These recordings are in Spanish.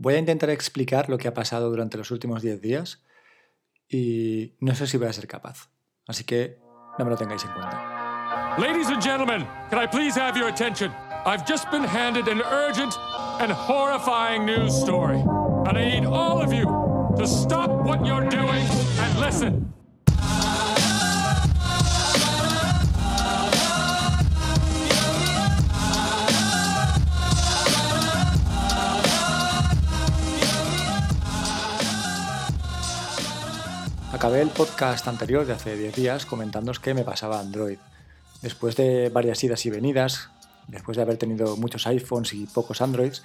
Voy a intentar explicar lo que ha pasado durante los últimos 10 días y no sé si voy a ser capaz. Así que no me lo tengáis en cuenta. Ladies and gentlemen, can I please have your attention? I've just been handed an urgent and horrifying news story. And I need all of you to stop what you're doing and listen. Acabé el podcast anterior de hace 10 días comentándoos qué me pasaba Android. Después de varias idas y venidas, después de haber tenido muchos iPhones y pocos Androids,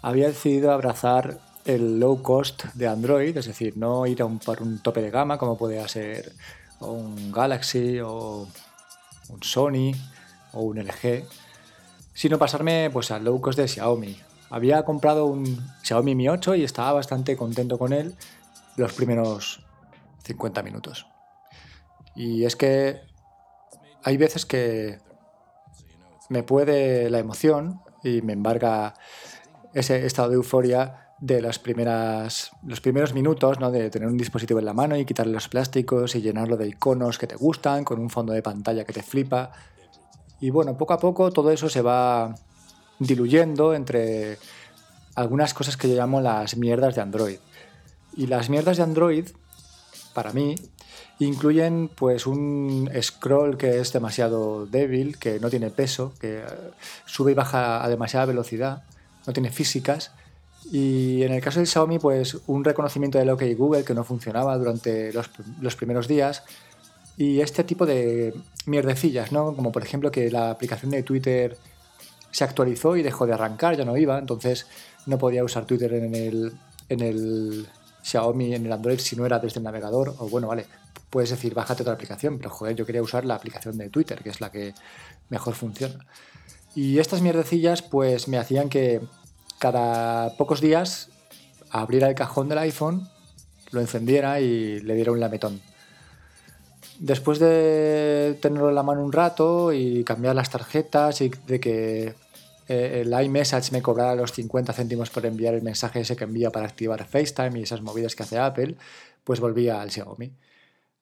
había decidido abrazar el low cost de Android, es decir, no ir a un, tope de gama como puede ser un Galaxy o un Sony o un LG, sino pasarme pues al low cost de Xiaomi. Había comprado un Xiaomi Mi 8 y estaba bastante contento con él los primeros 50 minutos. Y es que hay veces que me puede la emoción y me embarga ese estado de euforia de las primeras, los primeros minutos, ¿no? de tener un dispositivo en la mano y quitarle los plásticos y llenarlo de iconos que te gustan, con un fondo de pantalla que te flipa. Y bueno, poco a poco todo eso se va diluyendo entre algunas cosas que yo llamo las mierdas de Android. Y las mierdas de Android para mí, incluyen pues un scroll que es demasiado débil, que no tiene peso, que eh, sube y baja a demasiada velocidad, no tiene físicas. Y en el caso del Xiaomi, pues un reconocimiento del OK Google que no funcionaba durante los, primeros días. Y este tipo de mierdecillas, ¿no? Como por ejemplo que la aplicación de Twitter se actualizó y dejó de arrancar, ya no iba, entonces no podía usar Twitter en el, en el Xiaomi en el Android si no era desde el navegador, o bueno, vale, puedes decir bájate otra aplicación, pero joder, yo quería usar la aplicación de Twitter, que es la que mejor funciona. Y estas mierdecillas pues me hacían que cada pocos días abriera el cajón del iPhone, lo encendiera y le diera un lametón. Después de tenerlo en la mano un rato y cambiar las tarjetas y de que eh, el iMessage me cobrara los 50 céntimos por enviar el mensaje ese que envía para activar FaceTime y esas movidas que hace Apple, pues volvía al Xiaomi.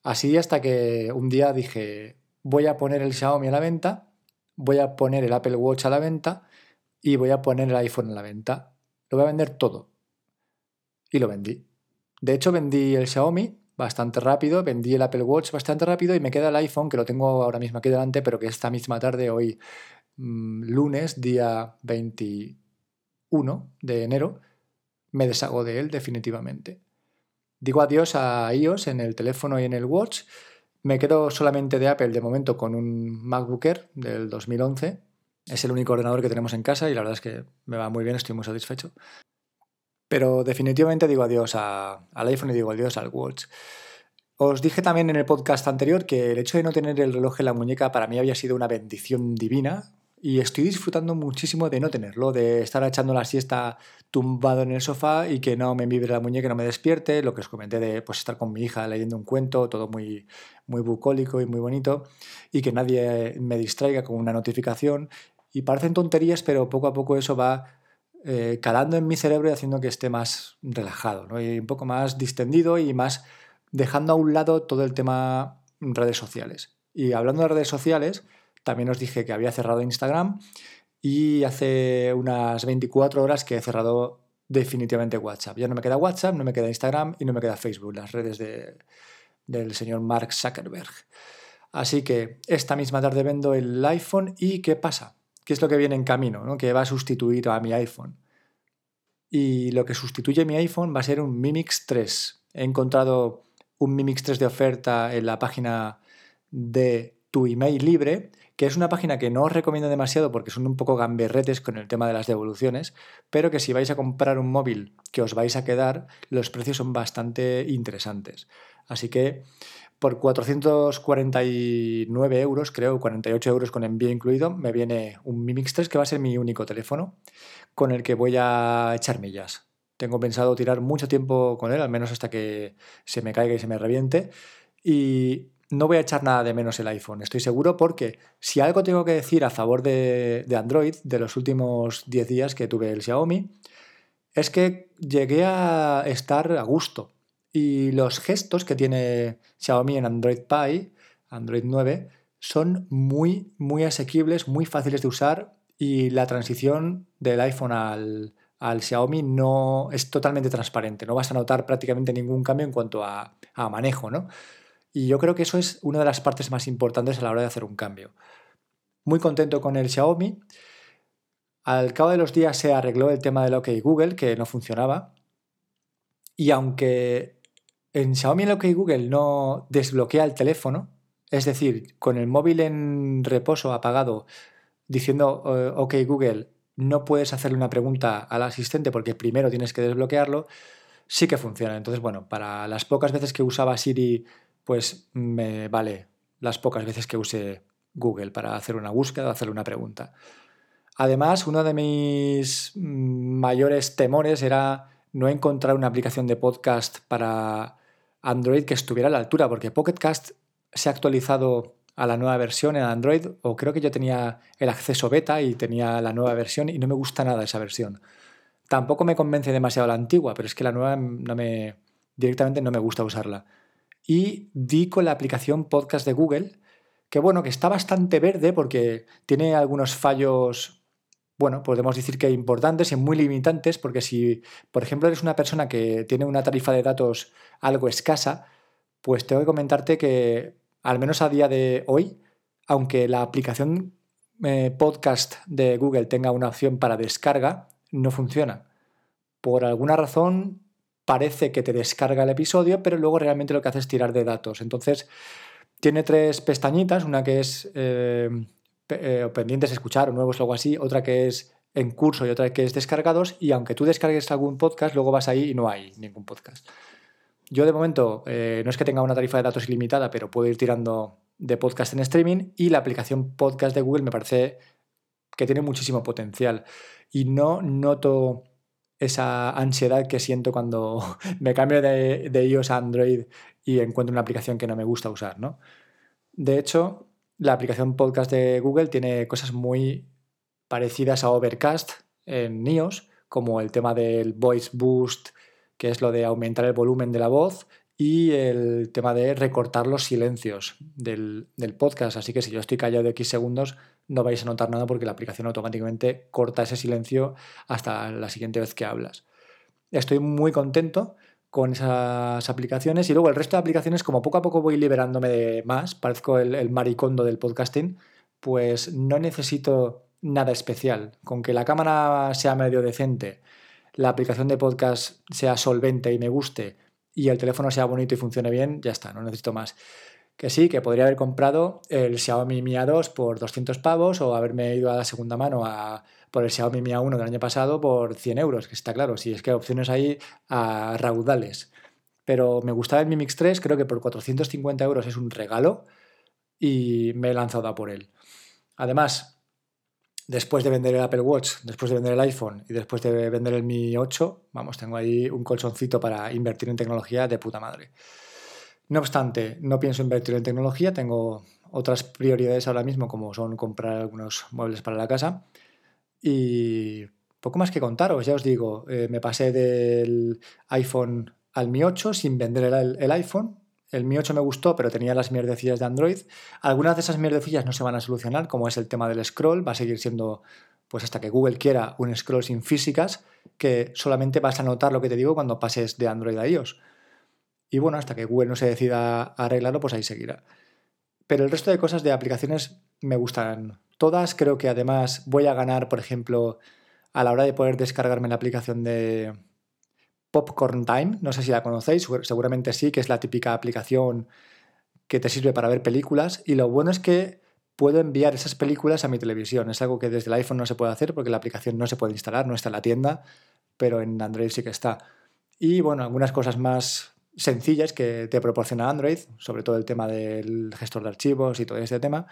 Así hasta que un día dije, voy a poner el Xiaomi a la venta, voy a poner el Apple Watch a la venta y voy a poner el iPhone a la venta. Lo voy a vender todo. Y lo vendí. De hecho, vendí el Xiaomi bastante rápido, vendí el Apple Watch bastante rápido y me queda el iPhone, que lo tengo ahora mismo aquí delante, pero que esta misma tarde, hoy lunes, día 21 de enero, me deshago de él definitivamente. Digo adiós a iOS en el teléfono y en el Watch. Me quedo solamente de Apple de momento con un MacBook Air del 2011. Es el único ordenador que tenemos en casa y la verdad es que me va muy bien, estoy muy satisfecho. Pero definitivamente digo adiós al iPhone y digo adiós al Watch. Os dije también en el podcast anterior que el hecho de no tener el reloj en la muñeca para mí había sido una bendición divina, y estoy disfrutando muchísimo de no tenerlo, de estar echando la siesta tumbado en el sofá y que no me vibre la muñeca, no me despierte, lo que os comenté de pues, estar con mi hija leyendo un cuento, todo muy, muy bucólico y muy bonito, y que nadie me distraiga con una notificación. Y parecen tonterías, pero poco a poco eso va eh, calando en mi cerebro y haciendo que esté más relajado, y un poco más distendido y más dejando a un lado todo el tema redes sociales. Y hablando de redes sociales, también os dije que había cerrado Instagram y hace unas 24 horas que he cerrado definitivamente WhatsApp. Ya no me queda WhatsApp, no me queda Instagram y no me queda Facebook, las redes del señor Mark Zuckerberg. Así que esta misma tarde vendo el iPhone y ¿qué pasa? ¿Qué es lo que viene en camino? ¿no? Que va a sustituir a mi iPhone. Y lo que sustituye mi iPhone va a ser un Mi Mix 3. He encontrado un Mi Mix 3 de oferta en la página de tu email libre que es una página que no os recomiendo demasiado porque son un poco gamberretes con el tema de las devoluciones, pero que si vais a comprar un móvil que os vais a quedar, los precios son bastante interesantes. Así que por 449 euros, creo, 48 euros con envío incluido, me viene un Mi Mix 3 que va a ser mi único teléfono con el que voy a echar millas. Tengo pensado tirar mucho tiempo con él, al menos hasta que se me caiga y se me reviente. Y no voy a echar nada de menos el iPhone, estoy seguro, porque si algo tengo que decir a favor de, Android de los últimos 10 días que tuve el Xiaomi, es que llegué a estar a gusto. Y los gestos que tiene Xiaomi en Android Pie, Android 9, son muy, muy asequibles, muy fáciles de usar y la transición del iPhone al, Xiaomi no es totalmente transparente. No vas a notar prácticamente ningún cambio en cuanto a, a manejo, ¿no? Y yo creo que eso es una de las partes más importantes a la hora de hacer un cambio. Muy contento con el Xiaomi. Al cabo de los días se arregló el tema del OK Google, que no funcionaba. Y aunque en Xiaomi el OK Google no desbloquea el teléfono, es decir, con el móvil en reposo apagado, diciendo eh, OK Google, no puedes hacerle una pregunta al asistente porque primero tienes que desbloquearlo, sí que funciona. Entonces, bueno, para las pocas veces que usaba Siri, pues me vale las pocas veces que use Google para hacer una búsqueda o hacerle una pregunta. Además, uno de mis mayores temores era no encontrar una aplicación de podcast para Android que estuviera a la altura, porque Pocket Cast se ha actualizado a la nueva versión en Android, o creo que yo tenía el acceso beta y tenía la nueva versión y no me gusta nada esa versión. Tampoco me convence demasiado la antigua, pero es que la nueva directamente no me gusta usarla. Y di con la aplicación podcast de Google, que bueno, que está bastante verde porque tiene algunos fallos bueno, podemos decir que importantes y muy limitantes, porque si, por ejemplo, eres una persona que tiene una tarifa de datos algo escasa, pues tengo que comentarte que, al menos a día de hoy, aunque la aplicación eh, podcast de Google tenga una opción para descarga, no funciona. Por alguna razón parece que te descarga el episodio, pero luego realmente lo que hace es tirar de datos. Entonces, tiene tres pestañitas, una que es eh, eh, pendientes escuchar o nuevos o algo así, otra que es en curso y otra que es descargados, y aunque tú descargues algún podcast, luego vas ahí y no hay ningún podcast. Yo de momento eh, no es que tenga una tarifa de datos ilimitada, pero puedo ir tirando de podcast en streaming y la aplicación podcast de Google me parece que tiene muchísimo potencial y no noto esa ansiedad que siento cuando me cambio de, iOS a Android y encuentro una aplicación que no me gusta usar. ¿no? De hecho, la aplicación podcast de Google tiene cosas muy parecidas a Overcast en iOS, como el tema del voice boost, que es lo de aumentar el volumen de la voz, y el tema de recortar los silencios del, podcast. Así que si yo estoy callado de X segundos, no vais a notar nada porque la aplicación automáticamente corta ese silencio hasta la siguiente vez que hablas. Estoy muy contento con esas aplicaciones y luego el resto de aplicaciones, como poco a poco voy liberándome de más, parezco el, maricondo del podcasting, pues no necesito nada especial. Con que la cámara sea medio decente, la aplicación de podcast sea solvente y me guste y el teléfono sea bonito y funcione bien, ya está, no necesito más. Que sí, que podría haber comprado el Xiaomi Mi A2 por 200 pavos o haberme ido a la segunda mano a por el Xiaomi Mi A1 del año pasado por 100 euros, que está claro, si es que hay opciones ahí a raudales. Pero me gustaba el Mi Mix 3, creo que por 450 euros es un regalo y me he lanzado a por él. Además, después de vender el Apple Watch, después de vender el iPhone y después de vender el Mi 8, vamos, tengo ahí un colchoncito para invertir en tecnología de puta madre. No obstante, no pienso invertir en tecnología, tengo otras prioridades ahora mismo como son comprar algunos muebles para la casa y poco más que contaros, ya os digo, eh, me pasé del iPhone al Mi 8 sin vender el, iPhone. El Mi 8 me gustó, pero tenía las mierdecillas de Android. Algunas de esas mierdecillas no se van a solucionar, como es el tema del scroll. Va a seguir siendo, pues hasta que Google quiera, un scroll sin físicas, que solamente vas a notar lo que te digo cuando pases de Android a iOS. Y bueno, hasta que Google no se decida a arreglarlo, pues ahí seguirá. Pero el resto de cosas de aplicaciones me gustan todas. Creo que además voy a ganar, por ejemplo, a la hora de poder descargarme la aplicación de Popcorn Time. No sé si la conocéis, seguramente sí, que es la típica aplicación que te sirve para ver películas. Y lo bueno es que puedo enviar esas películas a mi televisión. Es algo que desde el iPhone no se puede hacer porque la aplicación no se puede instalar, no está en la tienda, pero en Android sí que está. Y bueno, algunas cosas más sencillas que te proporciona Android, sobre todo el tema del gestor de archivos y todo este tema.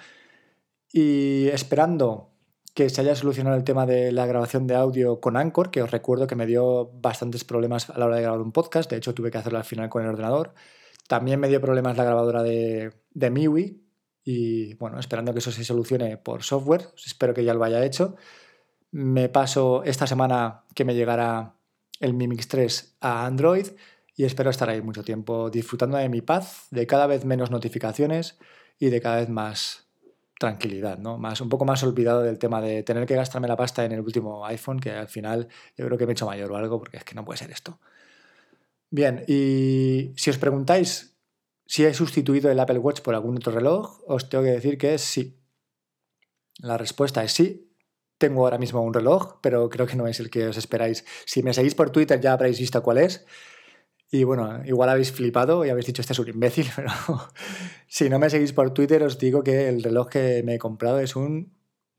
Y esperando que se haya solucionado el tema de la grabación de audio con Anchor, que os recuerdo que me dio bastantes problemas a la hora de grabar un podcast, de hecho tuve que hacerlo al final con el ordenador. También me dio problemas la grabadora de, de MIUI y bueno, esperando que eso se solucione por software, espero que ya lo haya hecho. Me paso esta semana que me llegará el Mi Mix 3 a Android y espero estar ahí mucho tiempo disfrutando de mi paz, de cada vez menos notificaciones y de cada vez más tranquilidad, ¿no? Más, un poco más olvidado del tema de tener que gastarme la pasta en el último iPhone, que al final yo creo que me he hecho mayor o algo, porque es que no puede ser esto. Bien, y si os preguntáis si he sustituido el Apple Watch por algún otro reloj, os tengo que decir que es sí. La respuesta es sí. Tengo ahora mismo un reloj, pero creo que no es el que os esperáis. Si me seguís por Twitter ya habréis visto cuál es. Y bueno, igual habéis flipado y habéis dicho, este es un imbécil, pero si no me seguís por Twitter os digo que el reloj que me he comprado es un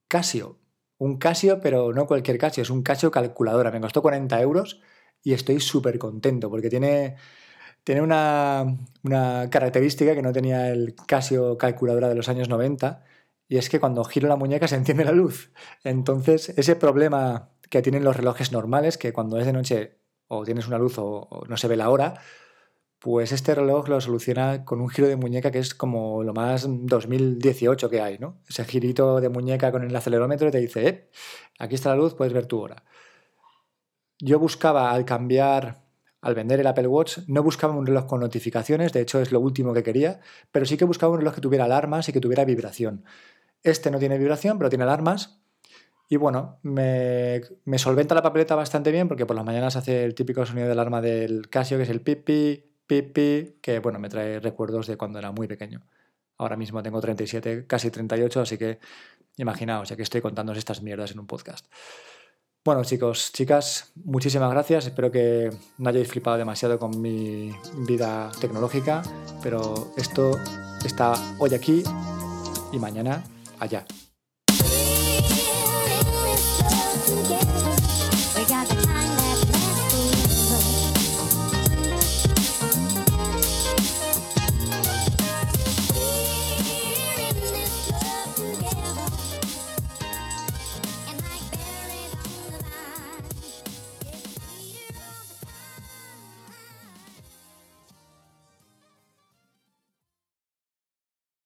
Casio. Un Casio, pero no cualquier Casio, es un Casio calculadora. Me costó 40 euros y estoy súper contento porque tiene, tiene una, una, característica que no tenía el Casio calculadora de los años 90 y es que cuando giro la muñeca se enciende la luz. Entonces, ese problema que tienen los relojes normales, que cuando es de noche o tienes una luz o, no se ve la hora, pues este reloj lo soluciona con un giro de muñeca que es como lo más 2018 que hay, ¿no? Ese girito de muñeca con el acelerómetro te dice, eh, aquí está la luz, puedes ver tu hora. Yo buscaba al cambiar, al vender el Apple Watch, no buscaba un reloj con notificaciones, de hecho es lo último que quería, pero sí que buscaba un reloj que tuviera alarmas y que tuviera vibración. Este no tiene vibración, pero tiene alarmas y bueno, me, solventa la papeleta bastante bien porque por las mañanas hace el típico sonido de alarma del Casio, que es el pipi, pipi, que bueno, me trae recuerdos de cuando era muy pequeño. Ahora mismo tengo 37, casi 38, así que imaginaos, ya que estoy contando estas mierdas en un podcast. Bueno, chicos, chicas, muchísimas gracias. Espero que no hayáis flipado demasiado con mi vida tecnológica, pero esto está hoy aquí y mañana allá.